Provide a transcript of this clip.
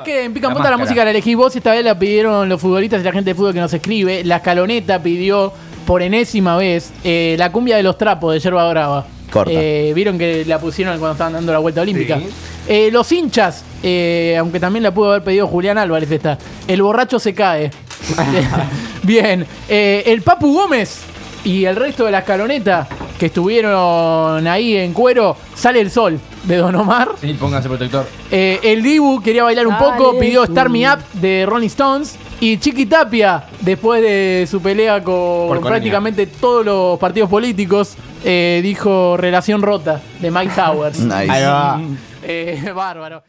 vez que en Pica en La Punta la música la elegí vos, esta vez la pidieron los futbolistas y la gente de fútbol que nos escribe. La escaloneta pidió por enésima vez eh, la cumbia de los trapos de Yerba Brava. Corta. Eh, Vieron que la pusieron cuando estaban dando la vuelta olímpica. Sí. Eh, los hinchas, eh, aunque también la pudo haber pedido Julián Álvarez esta. El borracho se cae. Bien. Eh, el Papu Gómez y el resto de la escaloneta que estuvieron ahí en cuero, sale el sol de Don Omar. Sí, póngase protector. Eh, el Dibu quería bailar un Dale, poco, pidió tú. Start Me Up de Rolling Stones. Y Chiqui Tapia, después de su pelea con prácticamente todos los partidos políticos, eh, dijo Relación Rota de Mike Towers. Nice. Ahí va. Eh, bárbaro.